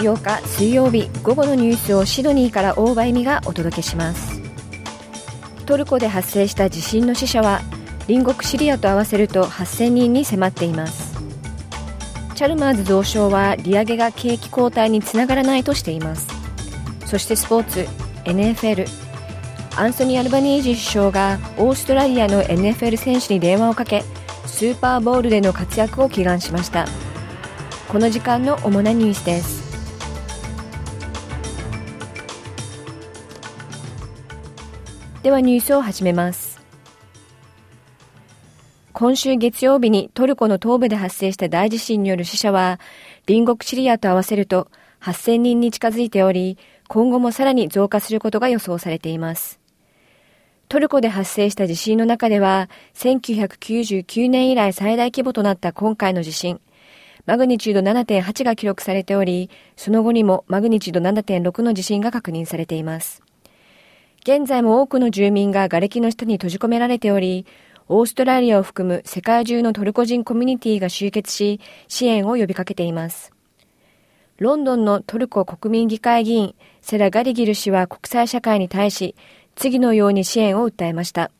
8日水曜日午後のニュースをシドニーから大場恵美がお届けします。トルコで発生した地震の死者は隣国シリアと合わせると8000人に迫っています。チャルマーズ増相は利上げが景気後退につながらないとしています。そしてスポーツ NFL アンソニー・アルバニージー首相がオーストラリアの NFL 選手に電話をかけスーパーボウルでの活躍を祈願しました。この時間の主なニュースです。ではニュースを始めます。今週月曜日にトルコの東部で発生した大地震による死者は隣国シリアと合わせると8000人に近づいており今後もさらに増加することが予想されています。トルコで発生した地震の中では1999年以来最大規模となった今回の地震。マグニチュード7.8が記録されており、その後にもマグニチュード7.6の地震が確認されています。現在も多くの住民が瓦礫の下に閉じ込められており、オーストラリアを含む世界中のトルコ人コミュニティが集結し、支援を呼びかけています。ロンドンのトルコ国民議会議員、セラ・ガリギル氏は国際社会に対し、次のように支援を訴えました。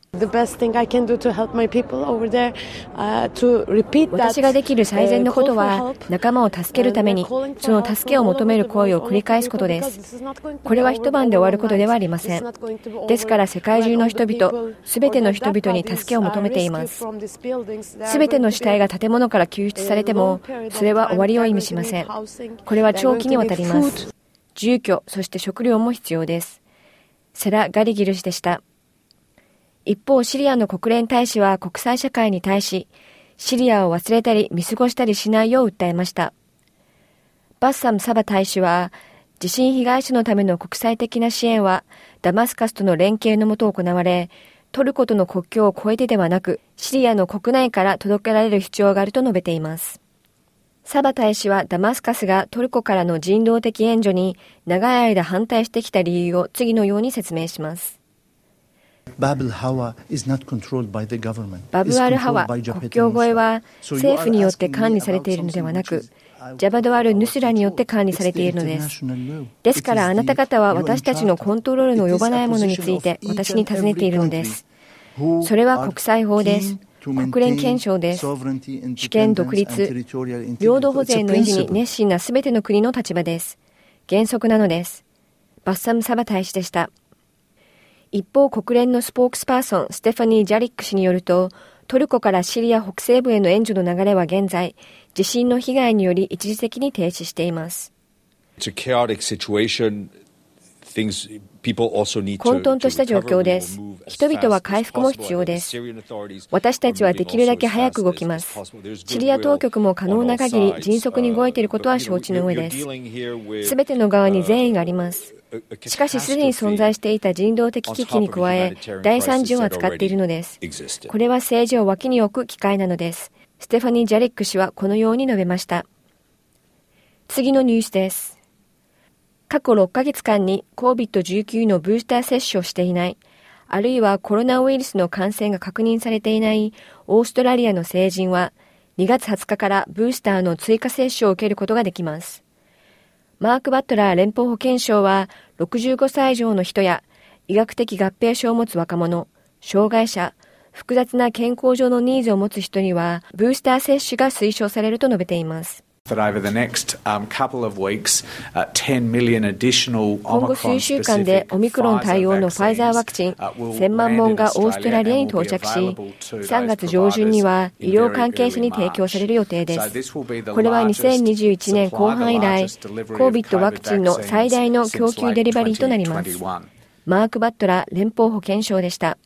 私ができる最善のことは仲間を助けるためにその助けを求める声を繰り返すことです。これは一晩で終わることではありません。ですから世界中の人々、すべての人々に助けを求めています。すべての死体が建物から救出されてもそれは終わりを意味しません。これは長期にわたります。住居、そして食料も必要です。セラ・ガリギル氏でした。一方、シリアの国連大使は国際社会に対し、シリアを忘れたり見過ごしたりしないよう訴えました。バッサム・サバ大使は、地震被害者のための国際的な支援は、ダマスカスとの連携のもと行われ、トルコとの国境を越えてではなく、シリアの国内から届けられる必要があると述べています。サバ大使はダマスカスがトルコからの人道的援助に長い間反対してきた理由を次のように説明します。バブアルハワ国境越えは政府によって管理されているのではなく、ジャバドアル・ヌスラによって管理されているのです。ですからあなた方は私たちのコントロールの及ばないものについて私に尋ねているのです。それは国際法です。国連憲章です。主権独立、領土保全の維持に熱心なすべての国の立場です。原則なのです。バッサム・サバ大使でした。一方、国連のスポークスパーソン、ステファニー・ジャリック氏によると、トルコからシリア北西部への援助の流れは現在、地震の被害により一時的に停止しています。混沌とした状況です。人々は回復も必要です。私たちはできるだけ早く動きます。シリア当局も可能な限り迅速に動いていることは承知の上です。すべての側に善意があります。しかしすでに存在していた人道的危機に加え、第三次を扱っているのです。これは政治を脇に置く機会なのです。ステファニー・ジャリック氏はこのように述べました。次のニュースです。過去6ヶ月間に COVID-19 のブースター接種をしていない、あるいはコロナウイルスの感染が確認されていないオーストラリアの成人は2月20日からブースターの追加接種を受けることができます。マーク・バットラー連邦保健相は65歳以上の人や医学的合併症を持つ若者、障害者、複雑な健康上のニーズを持つ人にはブースター接種が推奨されると述べています。今後数週間でオミクロン対応のファイザーワクチン1000万本がオーストラリアに到着し、3月上旬には医療関係者に提供される予定です。これは2021年後半以来、COVID ワクチンの最大の供給デリバリーとなります。マーク・バットラ連邦保健相でした。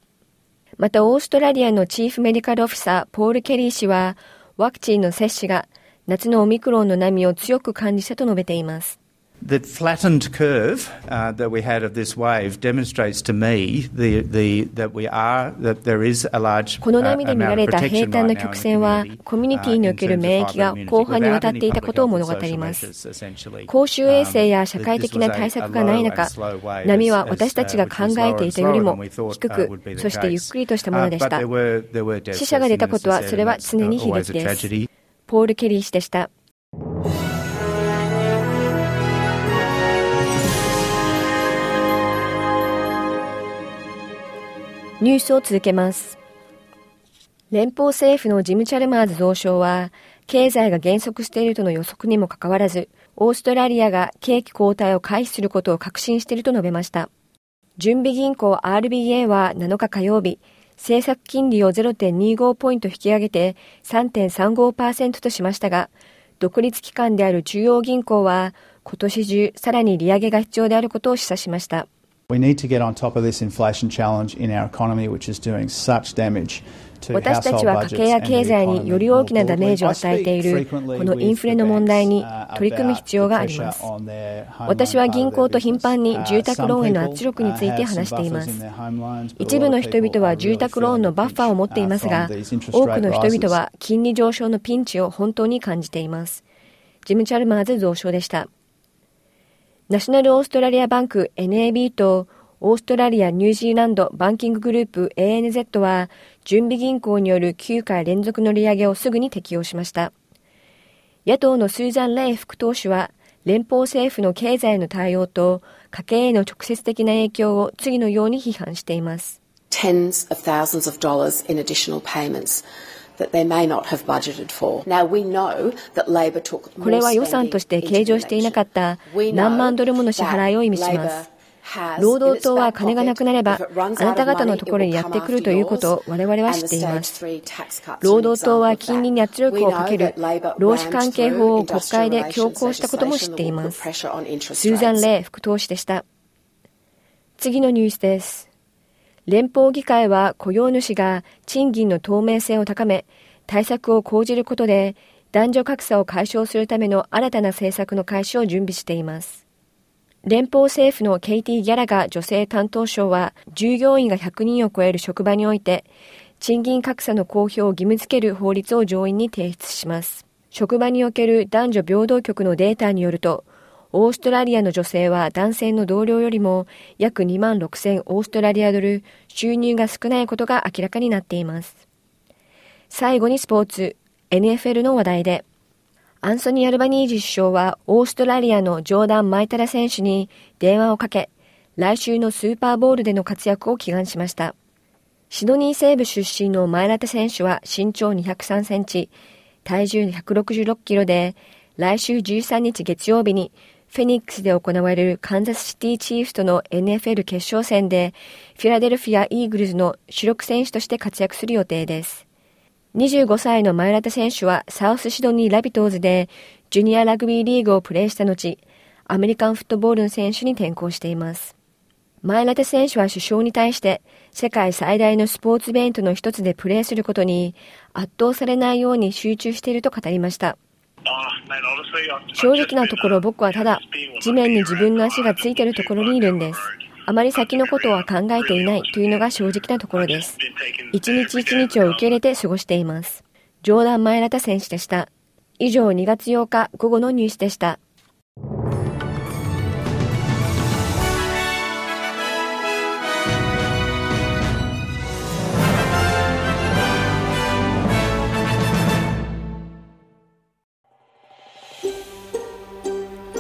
また、オーストラリアのチーフメディカルオフィサー、ポール・ケリー氏は、ワクチンの接種が夏のオミクロンの波を強く感じたと述べています。The flattened curve uh, that we had of this wave demonstrates to me the, the, that we are, that there is a large この波で見られた平坦な曲線は、コミュニティにおける免疫が広範にわたっていたことを物語ります。公衆衛生や社会的な対策がない中、波は私たちが考えていたよりも低く、そしてゆっくりとしたものでした。死者が出たことは、それは常に悲劇です。ポール・ケリー氏でした。ニュースを続けます。連邦政府のジム・チャルマーズ増相は、経済が減速しているとの予測にもかかわらず、オーストラリアが景気後退を回避することを確信していると述べました。準備銀行 RBA は7日火曜日、政策金利を0.25ポイント引き上げて3.35%としましたが、独立機関である中央銀行は今年中さらに利上げが必要であることを示唆しました。We need to get on top of this inflation challenge in our economy, which is doing such damage 私たちは家計や経済により大きなダメージを与えているこのインフレの問題に取り組む必要があります。私は銀行と頻繁に住宅ローンへの圧力について話しています。一部の人々は住宅ローンのバッファーを持っていますが多くの人々は金利上昇のピンチを本当に感じています。ジム・チャルマーズ増相でしたナショナルオーストラリアバンク NAB とオーストラリア・ニュージーランドバンキンググループ ANZ は準備銀行による9回連続の利上げをすぐに適用しました。野党のスーザン・レイ副党首は連邦政府の経済の対応と家計への直接的な影響を次のように批判しています。Tens of thousands of dollars in additional payments. これは予算として計上していなかった何万ドルもの支払いを意味します。労働党は金がなくなれば、あなた方のところにやってくるということを我々は知っています。労働党は金利に圧力をかける労使関係法を国会で強行したことも知っています。スーザン・レイ副党首でした。次のニュースです。連邦議会は雇用主が賃金の透明性を高め、対策を講じることで男女格差を解消するための新たな政策の開始を準備しています。連邦政府のケイティ・ギャラガ女性担当省は、従業員が100人を超える職場において、賃金格差の公表を義務付ける法律を上院に提出します。職場における男女平等局のデータによると、オーストラリアの女性は男性の同僚よりも約2万6000オーストラリアドル収入が少ないことが明らかになっています。最後にスポーツ、NFL の話題で、アンソニー・アルバニージ首相はオーストラリアのジョーダン・マイタラ選手に電話をかけ、来週のスーパーボールでの活躍を祈願しました。シドニー西部出身の前ラテ選手は身長203センチ、体重166キロで、来週13日月曜日にフェニックスで行われるカンザスシティチーフとの NFL 決勝戦で、フィラデルフィア・イーグルズの主力選手として活躍する予定です。25歳の前田選手はサウスシドニー・ラビトーズでジュニアラグビーリーグをプレーした後、アメリカンフットボールの選手に転向しています。前田選手は首相に対して世界最大のスポーツイベントの一つでプレーすることに圧倒されないように集中していると語りました。正直なところ僕はただ地面に自分の足がついているところにいるんです。あまり先のことは考えていないというのが正直なところです。一日一日を受け入れて過ごしています。冗談前田・選手でした。以上2月8日午後のニュースでした。